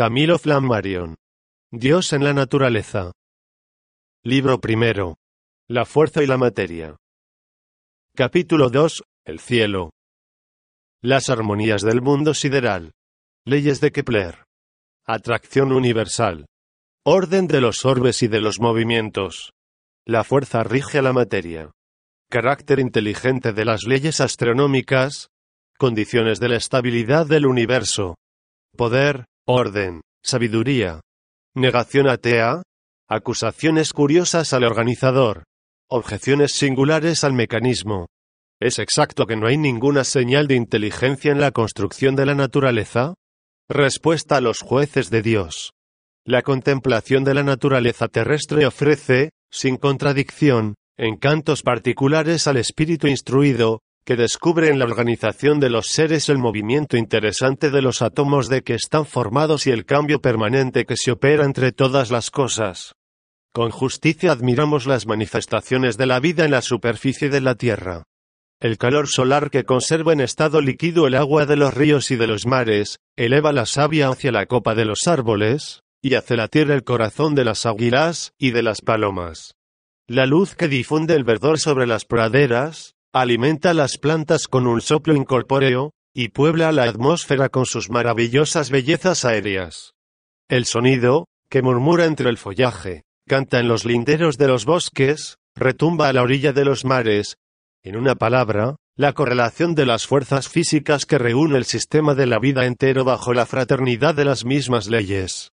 Camilo Flammarion. Dios en la naturaleza. Libro primero. La fuerza y la materia. Capítulo 2. El cielo. Las armonías del mundo sideral. Leyes de Kepler. Atracción universal. Orden de los orbes y de los movimientos. La fuerza rige a la materia. Carácter inteligente de las leyes astronómicas. Condiciones de la estabilidad del universo. Poder, orden, sabiduría. Negación atea. Acusaciones curiosas al organizador. Objeciones singulares al mecanismo. ¿Es exacto que no hay ninguna señal de inteligencia en la construcción de la naturaleza? Respuesta a los jueces de Dios. La contemplación de la naturaleza terrestre ofrece, sin contradicción, encantos particulares al espíritu instruido, que descubre en la organización de los seres el movimiento interesante de los átomos de que están formados y el cambio permanente que se opera entre todas las cosas. Con justicia admiramos las manifestaciones de la vida en la superficie de la Tierra. El calor solar que conserva en estado líquido el agua de los ríos y de los mares, eleva la savia hacia la copa de los árboles, y hace latir el corazón de las águilas y de las palomas. La luz que difunde el verdor sobre las praderas, alimenta las plantas con un soplo incorpóreo, y puebla la atmósfera con sus maravillosas bellezas aéreas. El sonido, que murmura entre el follaje, canta en los linderos de los bosques, retumba a la orilla de los mares. En una palabra, la correlación de las fuerzas físicas que reúne el sistema de la vida entero bajo la fraternidad de las mismas leyes.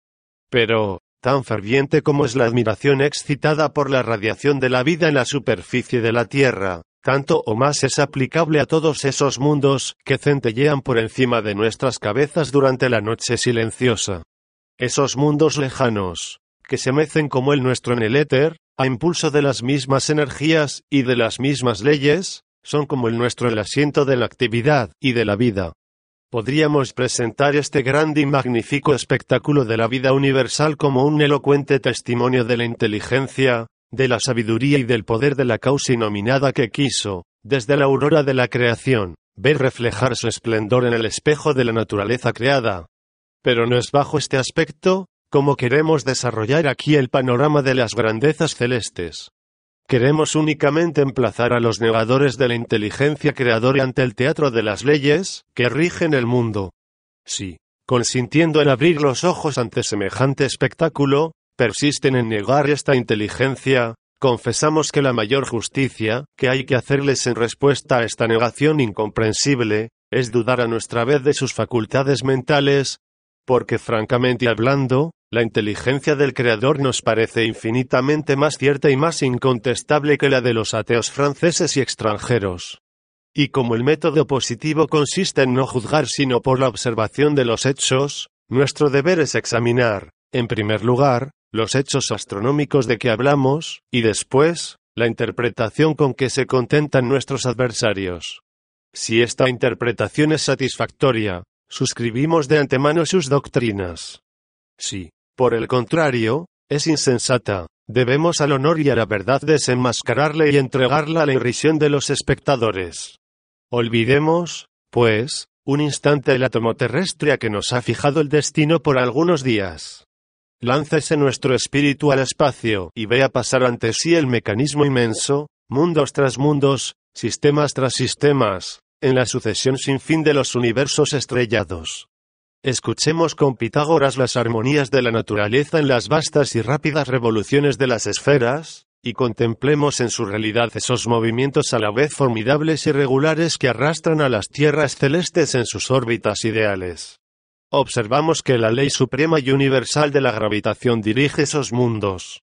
Pero, tan ferviente como es la admiración excitada por la radiación de la vida en la superficie de la Tierra, tanto o más es aplicable a todos esos mundos que centellean por encima de nuestras cabezas durante la noche silenciosa. Esos mundos lejanos, que se mecen como el nuestro en el éter, a impulso de las mismas energías y de las mismas leyes, son como el nuestro el asiento de la actividad y de la vida. Podríamos presentar este grande y magnífico espectáculo de la vida universal como un elocuente testimonio de la inteligencia, de la sabiduría y del poder de la causa inominada que quiso, desde la aurora de la creación, ver reflejar su esplendor en el espejo de la naturaleza creada. Pero no es bajo este aspecto, como queremos desarrollar aquí el panorama de las grandezas celestes. Queremos únicamente emplazar a los negadores de la inteligencia creadora ante el teatro de las leyes, que rigen el mundo. Si, consintiendo en abrir los ojos ante semejante espectáculo, persisten en negar esta inteligencia, confesamos que la mayor justicia que hay que hacerles en respuesta a esta negación incomprensible, es dudar a nuestra vez de sus facultades mentales, porque francamente hablando, la inteligencia del Creador nos parece infinitamente más cierta y más incontestable que la de los ateos franceses y extranjeros. Y como el método positivo consiste en no juzgar sino por la observación de los hechos, nuestro deber es examinar, en primer lugar, los hechos astronómicos de que hablamos, y después, la interpretación con que se contentan nuestros adversarios. Si esta interpretación es satisfactoria, suscribimos de antemano sus doctrinas. Si, por el contrario, es insensata, debemos al honor y a la verdad desenmascararle y entregarla a la irrisión de los espectadores. Olvidemos, pues, un instante el átomo terrestre a que nos ha fijado el destino por algunos días. Láncese nuestro espíritu al espacio y vea pasar ante sí el mecanismo inmenso, mundos tras mundos, sistemas tras sistemas, en la sucesión sin fin de los universos estrellados. Escuchemos con Pitágoras las armonías de la naturaleza en las vastas y rápidas revoluciones de las esferas, y contemplemos en su realidad esos movimientos a la vez formidables y regulares que arrastran a las tierras celestes en sus órbitas ideales observamos que la ley suprema y universal de la gravitación dirige esos mundos.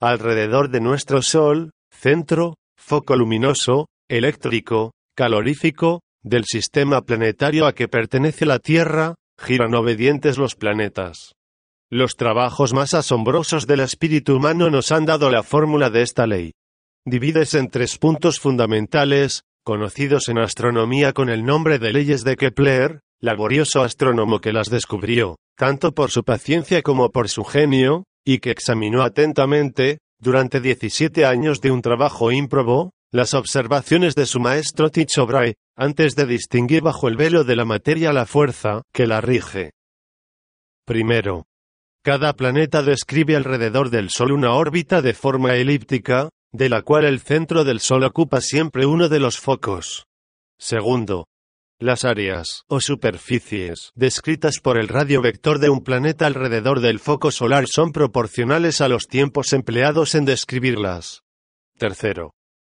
Alrededor de nuestro Sol, centro, foco luminoso, eléctrico, calorífico, del sistema planetario a que pertenece la Tierra, giran obedientes los planetas. Los trabajos más asombrosos del espíritu humano nos han dado la fórmula de esta ley. Divides en tres puntos fundamentales, conocidos en astronomía con el nombre de leyes de Kepler, laborioso astrónomo que las descubrió, tanto por su paciencia como por su genio, y que examinó atentamente, durante 17 años de un trabajo ímprobo, las observaciones de su maestro Tycho Brahe, antes de distinguir bajo el velo de la materia la fuerza que la rige. Primero, cada planeta describe alrededor del Sol una órbita de forma elíptica, de la cual el centro del Sol ocupa siempre uno de los focos. Segundo, las áreas o superficies descritas por el radio vector de un planeta alrededor del foco solar son proporcionales a los tiempos empleados en describirlas. Tercero,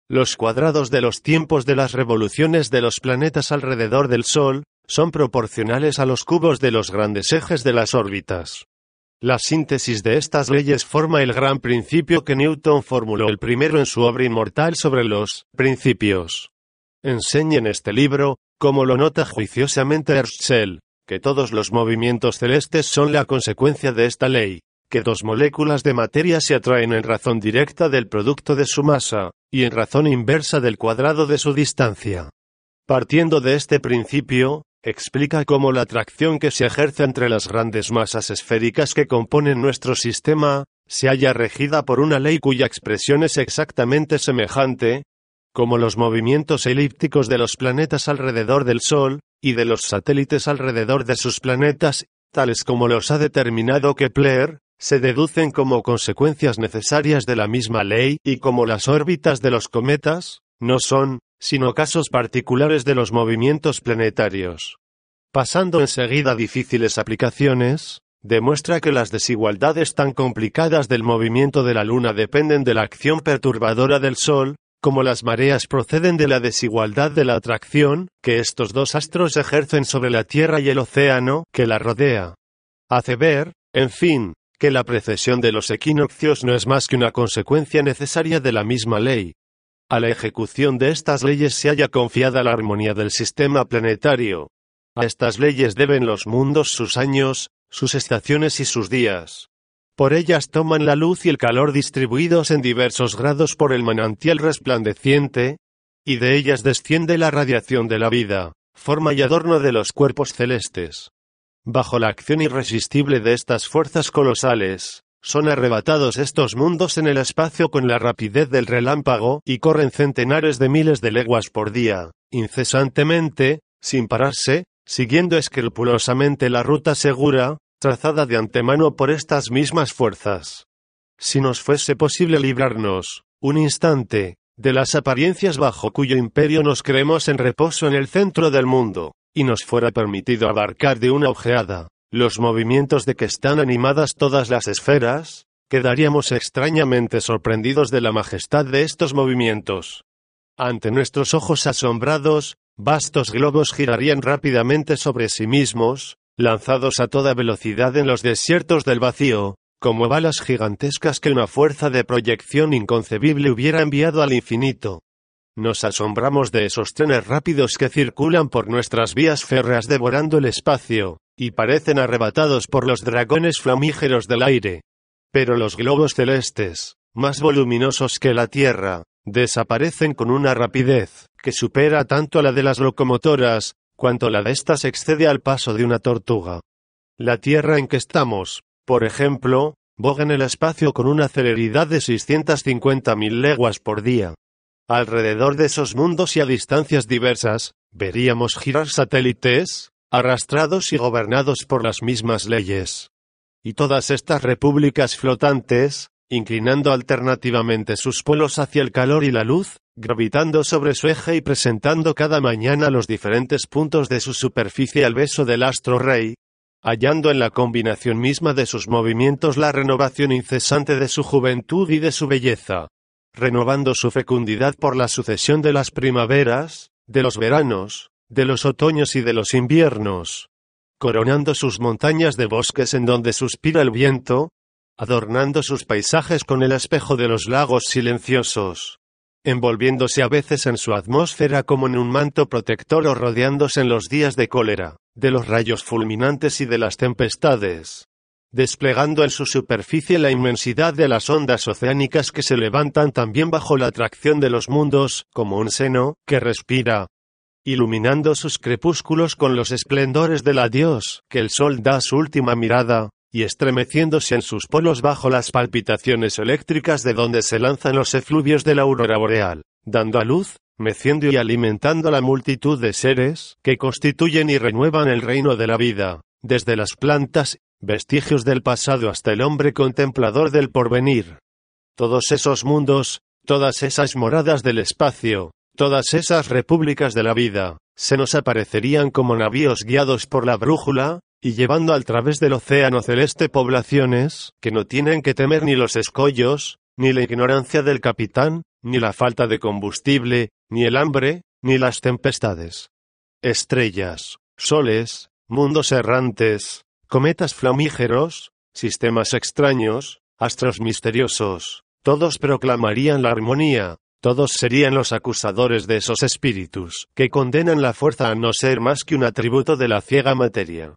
los cuadrados de los tiempos de las revoluciones de los planetas alrededor del Sol son proporcionales a los cubos de los grandes ejes de las órbitas. La síntesis de estas leyes forma el gran principio que Newton formuló el primero en su obra inmortal sobre los principios. Enseña en este libro, como lo nota juiciosamente Herschel, que todos los movimientos celestes son la consecuencia de esta ley, que dos moléculas de materia se atraen en razón directa del producto de su masa, y en razón inversa del cuadrado de su distancia. Partiendo de este principio, explica cómo la atracción que se ejerce entre las grandes masas esféricas que componen nuestro sistema, se halla regida por una ley cuya expresión es exactamente semejante, como los movimientos elípticos de los planetas alrededor del Sol, y de los satélites alrededor de sus planetas, tales como los ha determinado Kepler, se deducen como consecuencias necesarias de la misma ley, y como las órbitas de los cometas, no son, sino casos particulares de los movimientos planetarios. Pasando enseguida a difíciles aplicaciones, demuestra que las desigualdades tan complicadas del movimiento de la Luna dependen de la acción perturbadora del Sol, como las mareas proceden de la desigualdad de la atracción que estos dos astros ejercen sobre la Tierra y el océano que la rodea. Hace ver, en fin, que la precesión de los equinoccios no es más que una consecuencia necesaria de la misma ley. A la ejecución de estas leyes se haya confiada la armonía del sistema planetario. A estas leyes deben los mundos sus años, sus estaciones y sus días. Por ellas toman la luz y el calor distribuidos en diversos grados por el manantial resplandeciente, y de ellas desciende la radiación de la vida, forma y adorno de los cuerpos celestes. Bajo la acción irresistible de estas fuerzas colosales, son arrebatados estos mundos en el espacio con la rapidez del relámpago y corren centenares de miles de leguas por día, incesantemente, sin pararse, siguiendo escrupulosamente la ruta segura, trazada de antemano por estas mismas fuerzas. Si nos fuese posible librarnos, un instante, de las apariencias bajo cuyo imperio nos creemos en reposo en el centro del mundo, y nos fuera permitido abarcar de una ojeada, los movimientos de que están animadas todas las esferas, quedaríamos extrañamente sorprendidos de la majestad de estos movimientos. Ante nuestros ojos asombrados, vastos globos girarían rápidamente sobre sí mismos, lanzados a toda velocidad en los desiertos del vacío, como balas gigantescas que una fuerza de proyección inconcebible hubiera enviado al infinito. Nos asombramos de esos trenes rápidos que circulan por nuestras vías férreas devorando el espacio, y parecen arrebatados por los dragones flamígeros del aire. Pero los globos celestes, más voluminosos que la Tierra, desaparecen con una rapidez que supera tanto a la de las locomotoras, cuanto la de éstas excede al paso de una tortuga. La Tierra en que estamos, por ejemplo, boga en el espacio con una celeridad de 650.000 leguas por día. Alrededor de esos mundos y a distancias diversas, veríamos girar satélites, arrastrados y gobernados por las mismas leyes. Y todas estas repúblicas flotantes, inclinando alternativamente sus polos hacia el calor y la luz, gravitando sobre su eje y presentando cada mañana los diferentes puntos de su superficie al beso del astro rey, hallando en la combinación misma de sus movimientos la renovación incesante de su juventud y de su belleza, renovando su fecundidad por la sucesión de las primaveras, de los veranos, de los otoños y de los inviernos, coronando sus montañas de bosques en donde suspira el viento, adornando sus paisajes con el espejo de los lagos silenciosos, envolviéndose a veces en su atmósfera como en un manto protector o rodeándose en los días de cólera, de los rayos fulminantes y de las tempestades, desplegando en su superficie la inmensidad de las ondas oceánicas que se levantan también bajo la atracción de los mundos, como un seno que respira, iluminando sus crepúsculos con los esplendores del adiós que el sol da su última mirada, y estremeciéndose en sus polos bajo las palpitaciones eléctricas de donde se lanzan los efluvios de la aurora boreal, dando a luz, meciendo y alimentando la multitud de seres que constituyen y renuevan el reino de la vida, desde las plantas vestigios del pasado hasta el hombre contemplador del porvenir. Todos esos mundos, todas esas moradas del espacio, todas esas repúblicas de la vida, se nos aparecerían como navíos guiados por la brújula, y llevando al través del océano celeste poblaciones, que no tienen que temer ni los escollos, ni la ignorancia del capitán, ni la falta de combustible, ni el hambre, ni las tempestades. Estrellas, soles, mundos errantes, cometas flamígeros, sistemas extraños, astros misteriosos, todos proclamarían la armonía, todos serían los acusadores de esos espíritus, que condenan la fuerza a no ser más que un atributo de la ciega materia.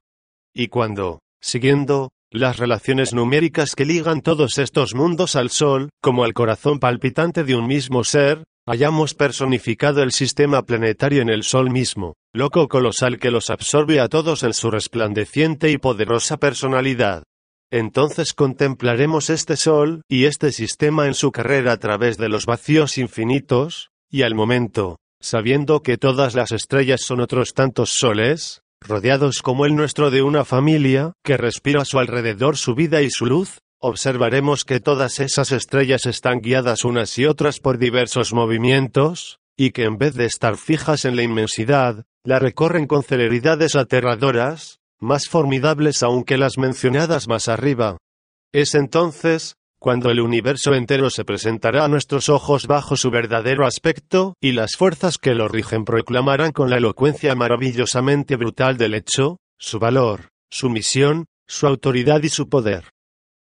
Y cuando, siguiendo, las relaciones numéricas que ligan todos estos mundos al Sol, como el corazón palpitante de un mismo ser, hayamos personificado el sistema planetario en el Sol mismo, loco colosal que los absorbe a todos en su resplandeciente y poderosa personalidad. Entonces contemplaremos este Sol y este sistema en su carrera a través de los vacíos infinitos, y al momento, sabiendo que todas las estrellas son otros tantos soles, rodeados como el nuestro de una familia que respira a su alrededor su vida y su luz, observaremos que todas esas estrellas están guiadas unas y otras por diversos movimientos, y que en vez de estar fijas en la inmensidad, la recorren con celeridades aterradoras, más formidables aún que las mencionadas más arriba. Es entonces, cuando el universo entero se presentará a nuestros ojos bajo su verdadero aspecto, y las fuerzas que lo rigen proclamarán con la elocuencia maravillosamente brutal del hecho, su valor, su misión, su autoridad y su poder.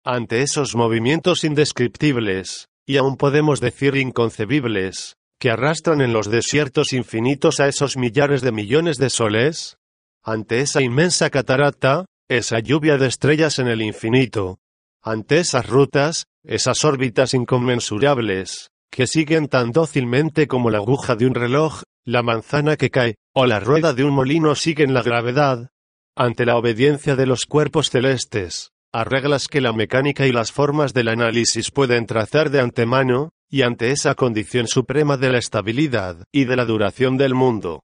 Ante esos movimientos indescriptibles, y aún podemos decir inconcebibles, que arrastran en los desiertos infinitos a esos millares de millones de soles, ante esa inmensa catarata, esa lluvia de estrellas en el infinito, ante esas rutas, esas órbitas inconmensurables, que siguen tan dócilmente como la aguja de un reloj, la manzana que cae, o la rueda de un molino siguen la gravedad, ante la obediencia de los cuerpos celestes, a reglas que la mecánica y las formas del análisis pueden trazar de antemano, y ante esa condición suprema de la estabilidad y de la duración del mundo.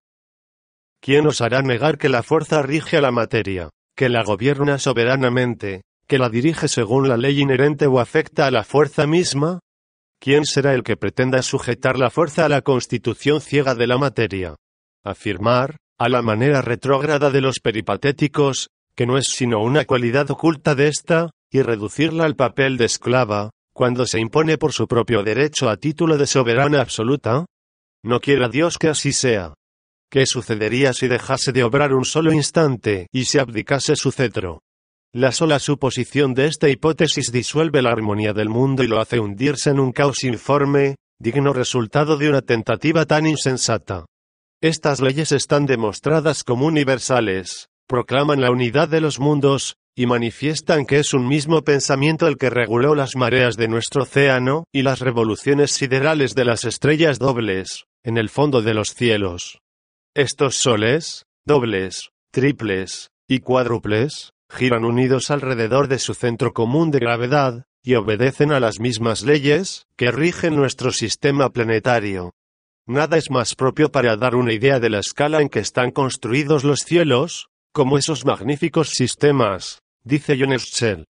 ¿Quién os hará negar que la fuerza rige a la materia, que la gobierna soberanamente, que la dirige según la ley inherente o afecta a la fuerza misma? ¿Quién será el que pretenda sujetar la fuerza a la constitución ciega de la materia? Afirmar, a la manera retrógrada de los peripatéticos, que no es sino una cualidad oculta de ésta, y reducirla al papel de esclava, cuando se impone por su propio derecho a título de soberana absoluta? No quiera Dios que así sea. ¿Qué sucedería si dejase de obrar un solo instante y se abdicase su cetro? La sola suposición de esta hipótesis disuelve la armonía del mundo y lo hace hundirse en un caos informe, digno resultado de una tentativa tan insensata. Estas leyes están demostradas como universales, proclaman la unidad de los mundos, y manifiestan que es un mismo pensamiento el que reguló las mareas de nuestro océano, y las revoluciones siderales de las estrellas dobles, en el fondo de los cielos. Estos soles, dobles, triples, y cuádruples, giran unidos alrededor de su centro común de gravedad, y obedecen a las mismas leyes que rigen nuestro sistema planetario. Nada es más propio para dar una idea de la escala en que están construidos los cielos, como esos magníficos sistemas, dice John Schell.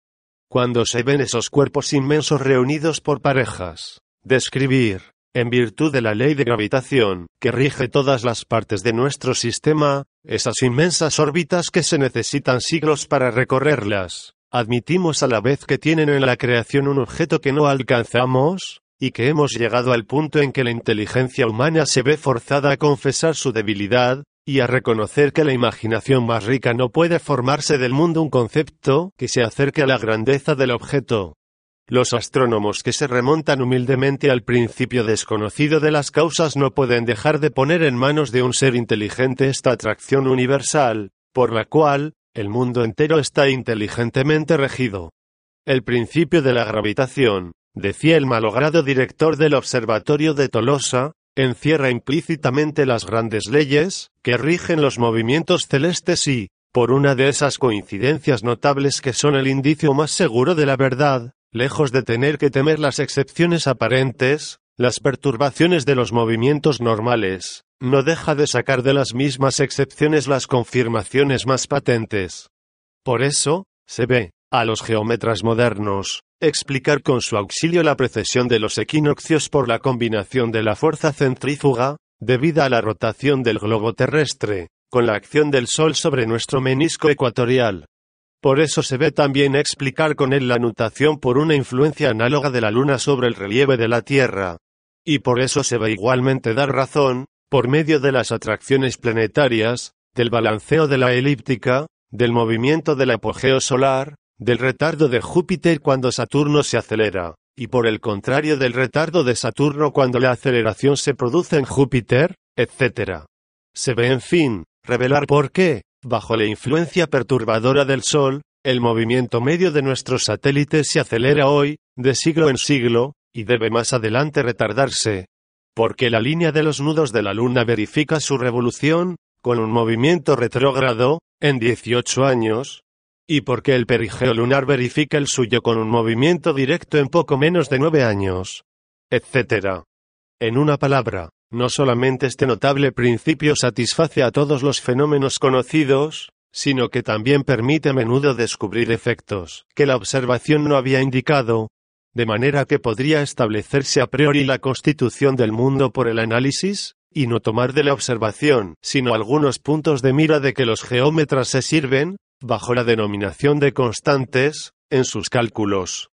Cuando se ven esos cuerpos inmensos reunidos por parejas, describir, en virtud de la ley de gravitación, que rige todas las partes de nuestro sistema, esas inmensas órbitas que se necesitan siglos para recorrerlas, admitimos a la vez que tienen en la creación un objeto que no alcanzamos, y que hemos llegado al punto en que la inteligencia humana se ve forzada a confesar su debilidad, y a reconocer que la imaginación más rica no puede formarse del mundo un concepto que se acerque a la grandeza del objeto. Los astrónomos que se remontan humildemente al principio desconocido de las causas no pueden dejar de poner en manos de un ser inteligente esta atracción universal, por la cual, el mundo entero está inteligentemente regido. El principio de la gravitación, decía el malogrado director del Observatorio de Tolosa, encierra implícitamente las grandes leyes que rigen los movimientos celestes y, por una de esas coincidencias notables que son el indicio más seguro de la verdad, Lejos de tener que temer las excepciones aparentes, las perturbaciones de los movimientos normales, no deja de sacar de las mismas excepciones las confirmaciones más patentes. Por eso, se ve, a los geómetras modernos, explicar con su auxilio la precesión de los equinoccios por la combinación de la fuerza centrífuga, debida a la rotación del globo terrestre, con la acción del Sol sobre nuestro menisco ecuatorial. Por eso se ve también explicar con él la nutación por una influencia análoga de la Luna sobre el relieve de la Tierra. Y por eso se ve igualmente dar razón, por medio de las atracciones planetarias, del balanceo de la elíptica, del movimiento del apogeo solar, del retardo de Júpiter cuando Saturno se acelera, y por el contrario del retardo de Saturno cuando la aceleración se produce en Júpiter, etc. Se ve en fin, revelar por qué, bajo la influencia perturbadora del Sol, el movimiento medio de nuestros satélites se acelera hoy, de siglo en siglo, y debe más adelante retardarse. Porque la línea de los nudos de la Luna verifica su revolución, con un movimiento retrógrado, en 18 años, y porque el perigeo lunar verifica el suyo con un movimiento directo en poco menos de nueve años, etc. En una palabra, no solamente este notable principio satisface a todos los fenómenos conocidos, sino que también permite a menudo descubrir efectos que la observación no había indicado, de manera que podría establecerse a priori la constitución del mundo por el análisis, y no tomar de la observación, sino algunos puntos de mira de que los geómetras se sirven, bajo la denominación de constantes, en sus cálculos.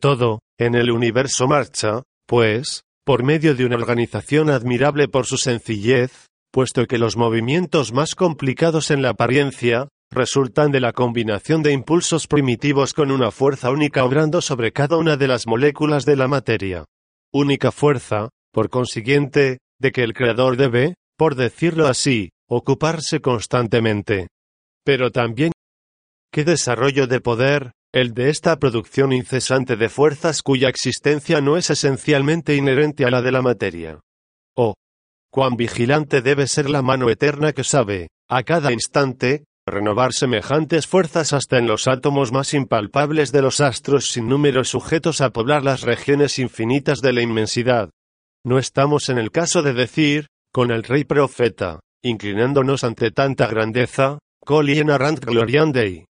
Todo, en el universo marcha, pues, por medio de una organización admirable por su sencillez, puesto que los movimientos más complicados en la apariencia, resultan de la combinación de impulsos primitivos con una fuerza única obrando sobre cada una de las moléculas de la materia. Única fuerza, por consiguiente, de que el Creador debe, por decirlo así, ocuparse constantemente. Pero también ¿Qué desarrollo de poder, el de esta producción incesante de fuerzas cuya existencia no es esencialmente inherente a la de la materia? Oh, cuán vigilante debe ser la mano eterna que sabe, a cada instante, renovar semejantes fuerzas hasta en los átomos más impalpables de los astros sin números sujetos a poblar las regiones infinitas de la inmensidad. No estamos en el caso de decir, con el rey profeta, inclinándonos ante tanta grandeza, Coli Rand gloriam Dei.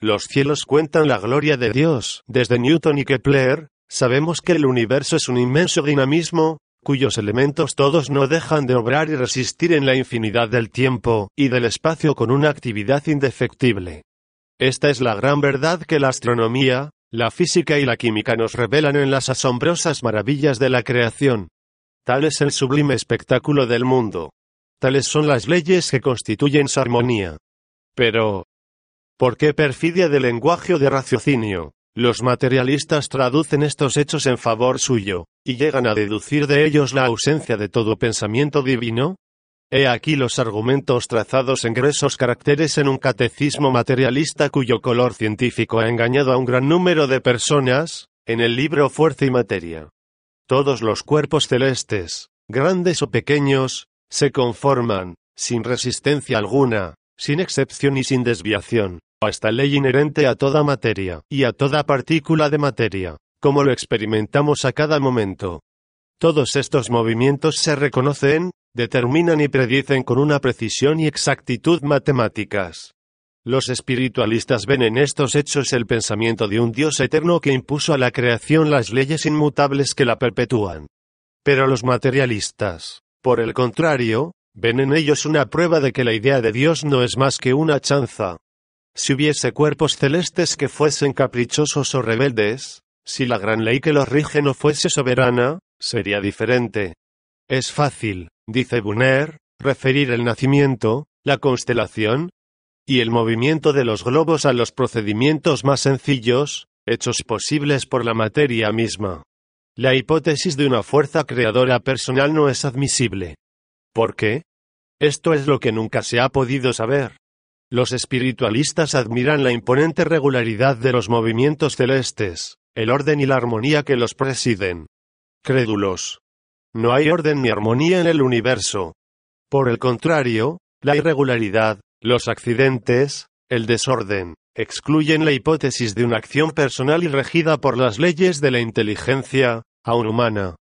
Los cielos cuentan la gloria de Dios. Desde Newton y Kepler, sabemos que el universo es un inmenso dinamismo, cuyos elementos todos no dejan de obrar y resistir en la infinidad del tiempo y del espacio con una actividad indefectible. Esta es la gran verdad que la astronomía, la física y la química nos revelan en las asombrosas maravillas de la creación. Tal es el sublime espectáculo del mundo. Tales son las leyes que constituyen su armonía. Pero, ¿Por qué perfidia de lenguaje o de raciocinio? Los materialistas traducen estos hechos en favor suyo, y llegan a deducir de ellos la ausencia de todo pensamiento divino. He aquí los argumentos trazados en gruesos caracteres en un catecismo materialista cuyo color científico ha engañado a un gran número de personas, en el libro Fuerza y Materia. Todos los cuerpos celestes, grandes o pequeños, se conforman, sin resistencia alguna, sin excepción y sin desviación, esta ley inherente a toda materia, y a toda partícula de materia, como lo experimentamos a cada momento. Todos estos movimientos se reconocen, determinan y predicen con una precisión y exactitud matemáticas. Los espiritualistas ven en estos hechos el pensamiento de un Dios eterno que impuso a la creación las leyes inmutables que la perpetúan. Pero los materialistas, por el contrario, ven en ellos una prueba de que la idea de Dios no es más que una chanza, si hubiese cuerpos celestes que fuesen caprichosos o rebeldes, si la gran ley que los rige no fuese soberana, sería diferente. Es fácil, dice Bunner, referir el nacimiento, la constelación y el movimiento de los globos a los procedimientos más sencillos, hechos posibles por la materia misma. La hipótesis de una fuerza creadora personal no es admisible. ¿Por qué? Esto es lo que nunca se ha podido saber. Los espiritualistas admiran la imponente regularidad de los movimientos celestes, el orden y la armonía que los presiden. Crédulos. No hay orden ni armonía en el universo. Por el contrario, la irregularidad, los accidentes, el desorden, excluyen la hipótesis de una acción personal y regida por las leyes de la inteligencia, aún humana.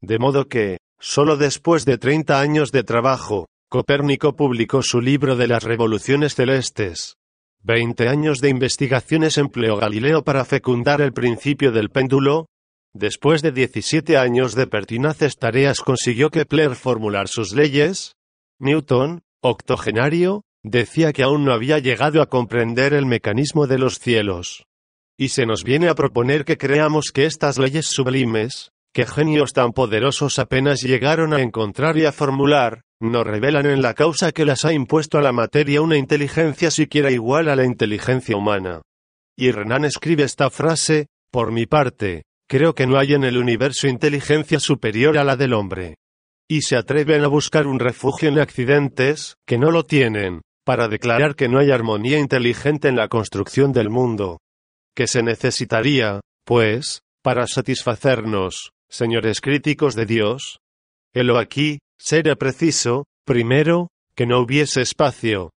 De modo que, solo después de 30 años de trabajo, Copérnico publicó su libro de las revoluciones celestes. Veinte años de investigaciones empleó Galileo para fecundar el principio del péndulo. Después de 17 años de pertinaces tareas consiguió Kepler formular sus leyes. Newton, octogenario, decía que aún no había llegado a comprender el mecanismo de los cielos. Y se nos viene a proponer que creamos que estas leyes sublimes, que genios tan poderosos apenas llegaron a encontrar y a formular, no revelan en la causa que las ha impuesto a la materia una inteligencia siquiera igual a la inteligencia humana. Y Renan escribe esta frase, por mi parte, creo que no hay en el universo inteligencia superior a la del hombre. Y se atreven a buscar un refugio en accidentes, que no lo tienen, para declarar que no hay armonía inteligente en la construcción del mundo. Que se necesitaría, pues, para satisfacernos, señores críticos de Dios. Helo aquí, será preciso, primero, que no hubiese espacio.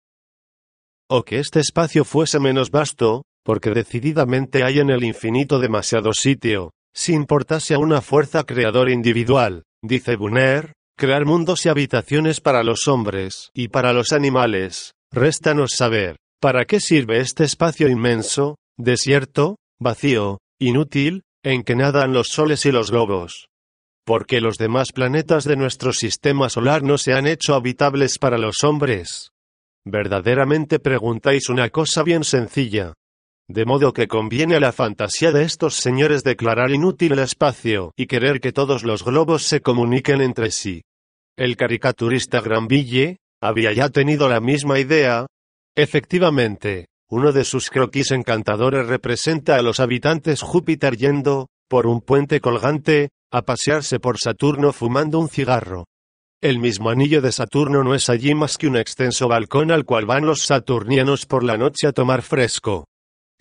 O que este espacio fuese menos vasto, porque decididamente hay en el infinito demasiado sitio, si importase a una fuerza creadora individual, dice Bunner, crear mundos y habitaciones para los hombres y para los animales, réstanos saber, ¿para qué sirve este espacio inmenso, desierto, vacío, inútil, en que nadan los soles y los globos. Porque los demás planetas de nuestro sistema solar no se han hecho habitables para los hombres. Verdaderamente preguntáis una cosa bien sencilla. De modo que conviene a la fantasía de estos señores declarar inútil el espacio y querer que todos los globos se comuniquen entre sí. El caricaturista Granville había ya tenido la misma idea. Efectivamente, uno de sus croquis encantadores representa a los habitantes Júpiter yendo, por un puente colgante, a pasearse por Saturno fumando un cigarro. El mismo anillo de Saturno no es allí más que un extenso balcón al cual van los saturnianos por la noche a tomar fresco.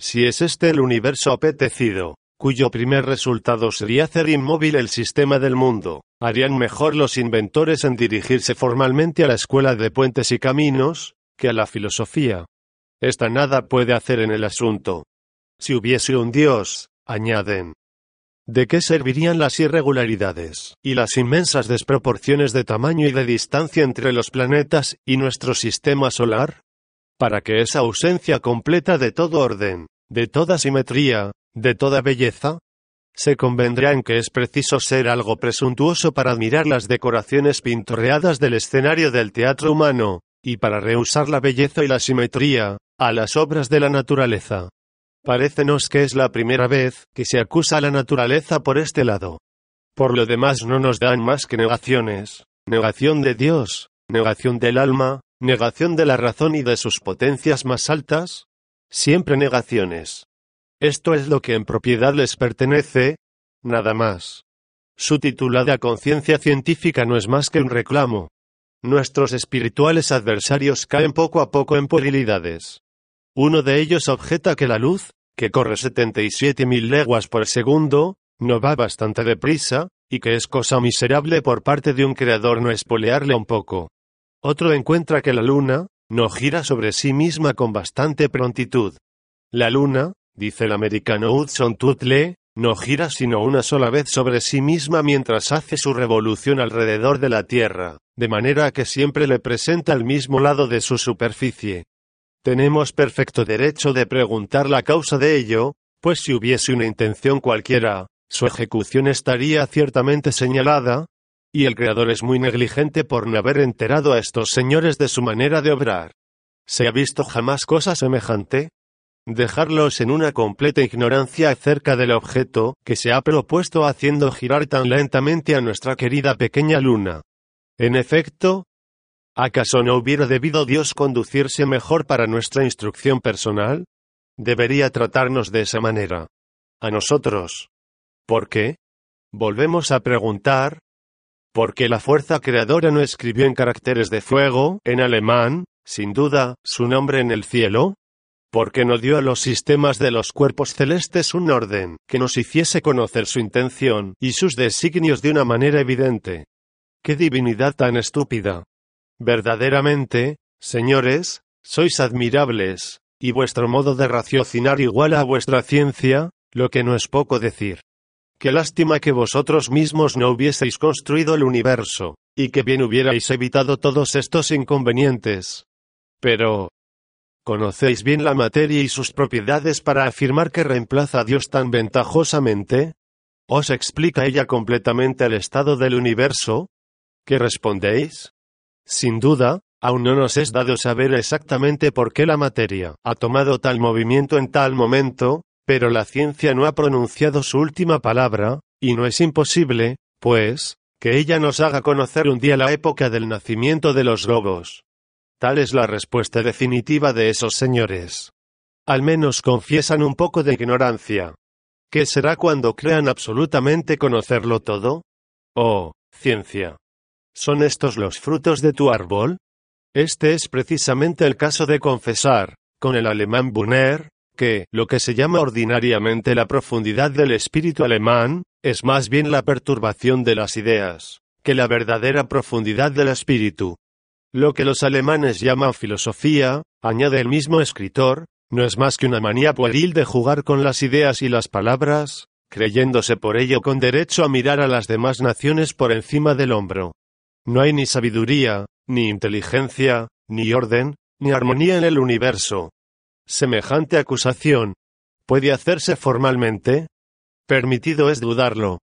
Si es este el universo apetecido, cuyo primer resultado sería hacer inmóvil el sistema del mundo, harían mejor los inventores en dirigirse formalmente a la escuela de puentes y caminos, que a la filosofía. Esta nada puede hacer en el asunto. Si hubiese un Dios, añaden. ¿De qué servirían las irregularidades y las inmensas desproporciones de tamaño y de distancia entre los planetas y nuestro sistema solar? Para que esa ausencia completa de todo orden, de toda simetría, de toda belleza, se convendrá en que es preciso ser algo presuntuoso para admirar las decoraciones pintorreadas del escenario del teatro humano, y para rehusar la belleza y la simetría, a las obras de la naturaleza. Parécenos que es la primera vez que se acusa a la naturaleza por este lado. Por lo demás no nos dan más que negaciones, negación de Dios, negación del alma, negación de la razón y de sus potencias más altas, siempre negaciones. Esto es lo que en propiedad les pertenece, nada más. Su titulada conciencia científica no es más que un reclamo. Nuestros espirituales adversarios caen poco a poco en puerilidades. Uno de ellos objeta que la luz, que corre 77.000 leguas por segundo, no va bastante deprisa, y que es cosa miserable por parte de un creador no espolearle un poco. Otro encuentra que la luna, no gira sobre sí misma con bastante prontitud. La luna, dice el americano Hudson Tutle, no gira sino una sola vez sobre sí misma mientras hace su revolución alrededor de la Tierra, de manera que siempre le presenta el mismo lado de su superficie. Tenemos perfecto derecho de preguntar la causa de ello, pues si hubiese una intención cualquiera, su ejecución estaría ciertamente señalada, y el Creador es muy negligente por no haber enterado a estos señores de su manera de obrar. ¿Se ha visto jamás cosa semejante? Dejarlos en una completa ignorancia acerca del objeto que se ha propuesto haciendo girar tan lentamente a nuestra querida pequeña luna. En efecto, ¿Acaso no hubiera debido Dios conducirse mejor para nuestra instrucción personal? Debería tratarnos de esa manera. A nosotros. ¿Por qué? Volvemos a preguntar. ¿Por qué la fuerza creadora no escribió en caracteres de fuego, en alemán, sin duda, su nombre en el cielo? ¿Por qué no dio a los sistemas de los cuerpos celestes un orden que nos hiciese conocer su intención y sus designios de una manera evidente? ¡Qué divinidad tan estúpida! Verdaderamente, señores, sois admirables, y vuestro modo de raciocinar iguala a vuestra ciencia, lo que no es poco decir. Qué lástima que vosotros mismos no hubieseis construido el universo, y que bien hubierais evitado todos estos inconvenientes. Pero, ¿Conocéis bien la materia y sus propiedades para afirmar que reemplaza a Dios tan ventajosamente? ¿Os explica ella completamente el estado del universo? ¿Qué respondéis? Sin duda, aún no nos es dado saber exactamente por qué la materia ha tomado tal movimiento en tal momento, pero la ciencia no ha pronunciado su última palabra, y no es imposible, pues, que ella nos haga conocer un día la época del nacimiento de los globos. Tal es la respuesta definitiva de esos señores. Al menos confiesan un poco de ignorancia. ¿Qué será cuando crean absolutamente conocerlo todo? Oh, ciencia. ¿Son estos los frutos de tu árbol? Este es precisamente el caso de confesar, con el alemán Bunner, que, lo que se llama ordinariamente la profundidad del espíritu alemán, es más bien la perturbación de las ideas, que la verdadera profundidad del espíritu. Lo que los alemanes llaman filosofía, añade el mismo escritor, no es más que una manía pueril de jugar con las ideas y las palabras, creyéndose por ello con derecho a mirar a las demás naciones por encima del hombro. No hay ni sabiduría, ni inteligencia, ni orden, ni armonía en el universo. Semejante acusación puede hacerse formalmente. Permitido es dudarlo.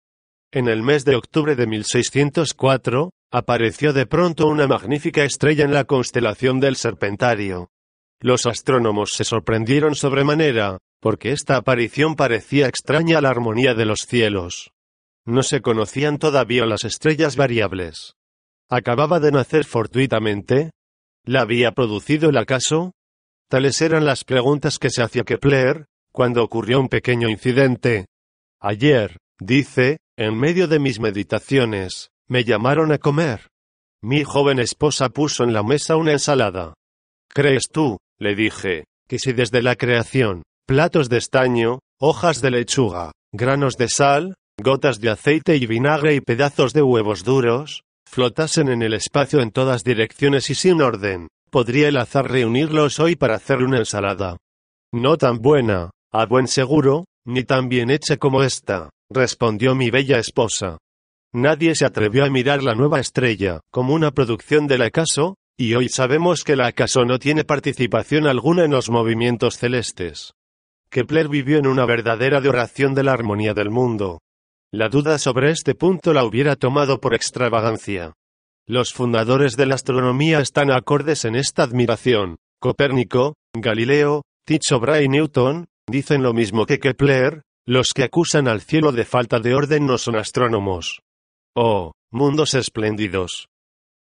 En el mes de octubre de 1604, apareció de pronto una magnífica estrella en la constelación del Serpentario. Los astrónomos se sorprendieron sobremanera, porque esta aparición parecía extraña a la armonía de los cielos. No se conocían todavía las estrellas variables. ¿Acababa de nacer fortuitamente? ¿La había producido el acaso? Tales eran las preguntas que se hacía Kepler, cuando ocurrió un pequeño incidente. Ayer, dice, en medio de mis meditaciones, me llamaron a comer. Mi joven esposa puso en la mesa una ensalada. ¿Crees tú, le dije, que si desde la creación, platos de estaño, hojas de lechuga, granos de sal, gotas de aceite y vinagre y pedazos de huevos duros, flotasen en el espacio en todas direcciones y sin orden, podría el azar reunirlos hoy para hacer una ensalada. No tan buena, a buen seguro, ni tan bien hecha como esta, respondió mi bella esposa. Nadie se atrevió a mirar la nueva estrella como una producción del acaso, y hoy sabemos que la acaso no tiene participación alguna en los movimientos celestes. Kepler vivió en una verdadera adoración de la armonía del mundo. La duda sobre este punto la hubiera tomado por extravagancia. Los fundadores de la astronomía están acordes en esta admiración. Copérnico, Galileo, Brahe y Newton, dicen lo mismo que Kepler, los que acusan al cielo de falta de orden no son astrónomos. Oh, mundos espléndidos.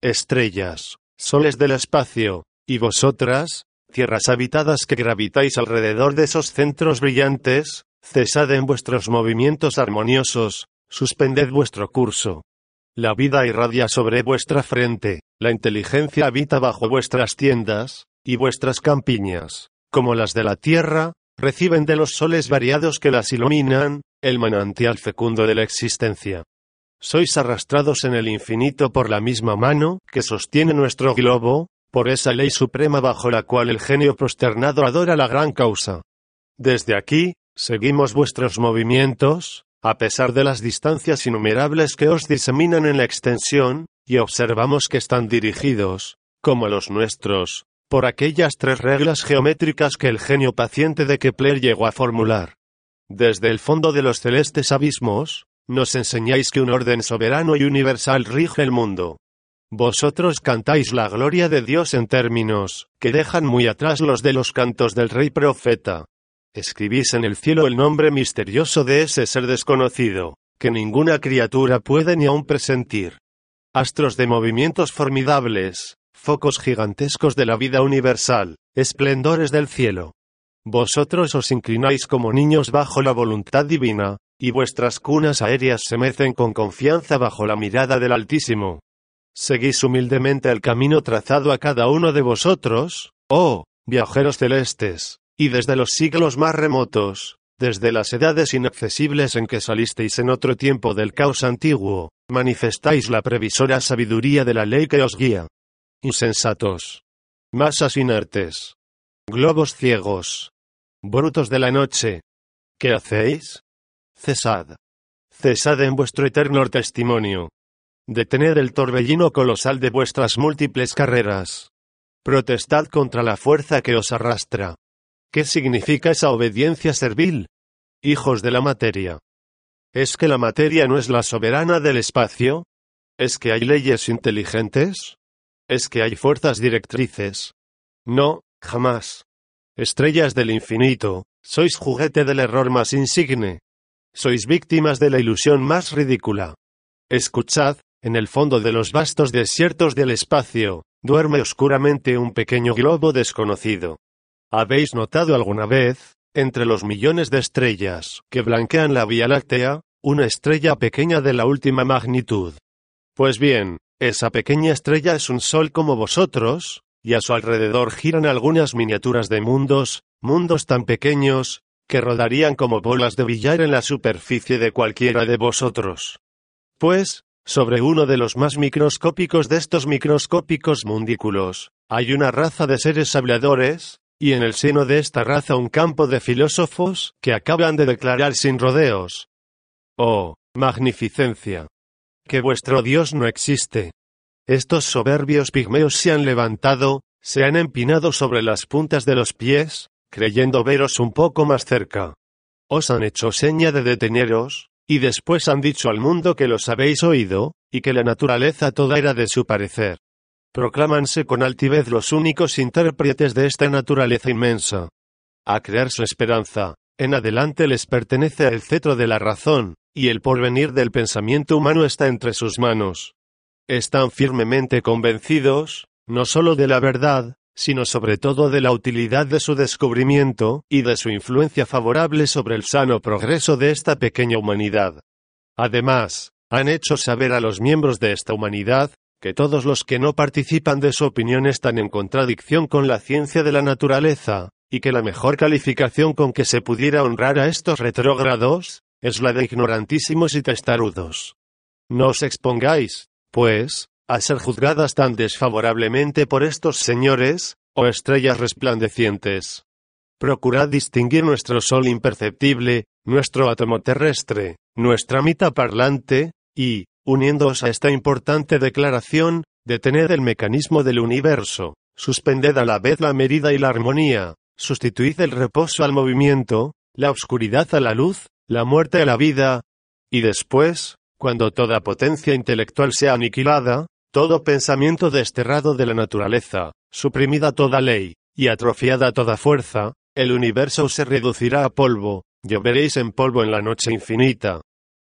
Estrellas, soles del espacio, y vosotras, tierras habitadas que gravitáis alrededor de esos centros brillantes, cesad en vuestros movimientos armoniosos, suspended vuestro curso. La vida irradia sobre vuestra frente, la inteligencia habita bajo vuestras tiendas, y vuestras campiñas, como las de la tierra, reciben de los soles variados que las iluminan, el manantial fecundo de la existencia sois arrastrados en el infinito por la misma mano que sostiene nuestro globo, por esa ley suprema bajo la cual el genio prosternado adora la gran causa. Desde aquí, seguimos vuestros movimientos, a pesar de las distancias innumerables que os diseminan en la extensión, y observamos que están dirigidos, como los nuestros, por aquellas tres reglas geométricas que el genio paciente de Kepler llegó a formular. Desde el fondo de los celestes abismos, nos enseñáis que un orden soberano y universal rige el mundo. Vosotros cantáis la gloria de Dios en términos que dejan muy atrás los de los cantos del rey profeta. Escribís en el cielo el nombre misterioso de ese ser desconocido, que ninguna criatura puede ni aun presentir. Astros de movimientos formidables, focos gigantescos de la vida universal, esplendores del cielo. Vosotros os inclináis como niños bajo la voluntad divina, y vuestras cunas aéreas se mecen con confianza bajo la mirada del Altísimo. Seguís humildemente el camino trazado a cada uno de vosotros, oh, viajeros celestes, y desde los siglos más remotos, desde las edades inaccesibles en que salisteis en otro tiempo del caos antiguo, manifestáis la previsora sabiduría de la ley que os guía. Insensatos. Masas inertes. Globos ciegos. Brutos de la noche. ¿Qué hacéis? Cesad. Cesad en vuestro eterno testimonio. Detened el torbellino colosal de vuestras múltiples carreras. protestad contra la fuerza que os arrastra. ¿Qué significa esa obediencia servil? Hijos de la materia. ¿Es que la materia no es la soberana del espacio? ¿Es que hay leyes inteligentes? ¿Es que hay fuerzas directrices? No, jamás. Estrellas del infinito, sois juguete del error más insigne. Sois víctimas de la ilusión más ridícula. Escuchad, en el fondo de los vastos desiertos del espacio, duerme oscuramente un pequeño globo desconocido. ¿Habéis notado alguna vez, entre los millones de estrellas que blanquean la Vía Láctea, una estrella pequeña de la última magnitud? Pues bien, esa pequeña estrella es un sol como vosotros, y a su alrededor giran algunas miniaturas de mundos, mundos tan pequeños, que rodarían como bolas de billar en la superficie de cualquiera de vosotros. Pues, sobre uno de los más microscópicos de estos microscópicos mundículos, hay una raza de seres habladores, y en el seno de esta raza un campo de filósofos que acaban de declarar sin rodeos. Oh, magnificencia. Que vuestro Dios no existe. Estos soberbios pigmeos se han levantado, se han empinado sobre las puntas de los pies, creyendo veros un poco más cerca. Os han hecho seña de deteneros, y después han dicho al mundo que los habéis oído, y que la naturaleza toda era de su parecer. Proclámanse con altivez los únicos intérpretes de esta naturaleza inmensa. A crear su esperanza, en adelante les pertenece el cetro de la razón, y el porvenir del pensamiento humano está entre sus manos. Están firmemente convencidos, no sólo de la verdad, sino sobre todo de la utilidad de su descubrimiento y de su influencia favorable sobre el sano progreso de esta pequeña humanidad. Además, han hecho saber a los miembros de esta humanidad que todos los que no participan de su opinión están en contradicción con la ciencia de la naturaleza, y que la mejor calificación con que se pudiera honrar a estos retrógrados es la de ignorantísimos y testarudos. No os expongáis, pues, a ser juzgadas tan desfavorablemente por estos señores, o estrellas resplandecientes. Procurad distinguir nuestro sol imperceptible, nuestro átomo terrestre, nuestra mitad parlante, y, uniéndoos a esta importante declaración, detened el mecanismo del universo, suspended a la vez la medida y la armonía, sustituid el reposo al movimiento, la oscuridad a la luz, la muerte a la vida, y después, cuando toda potencia intelectual sea aniquilada, todo pensamiento desterrado de la naturaleza, suprimida toda ley, y atrofiada toda fuerza, el universo se reducirá a polvo, lloveréis en polvo en la noche infinita.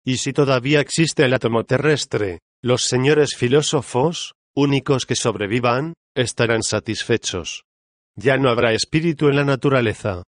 Y si todavía existe el átomo terrestre, los señores filósofos, únicos que sobrevivan, estarán satisfechos. Ya no habrá espíritu en la naturaleza,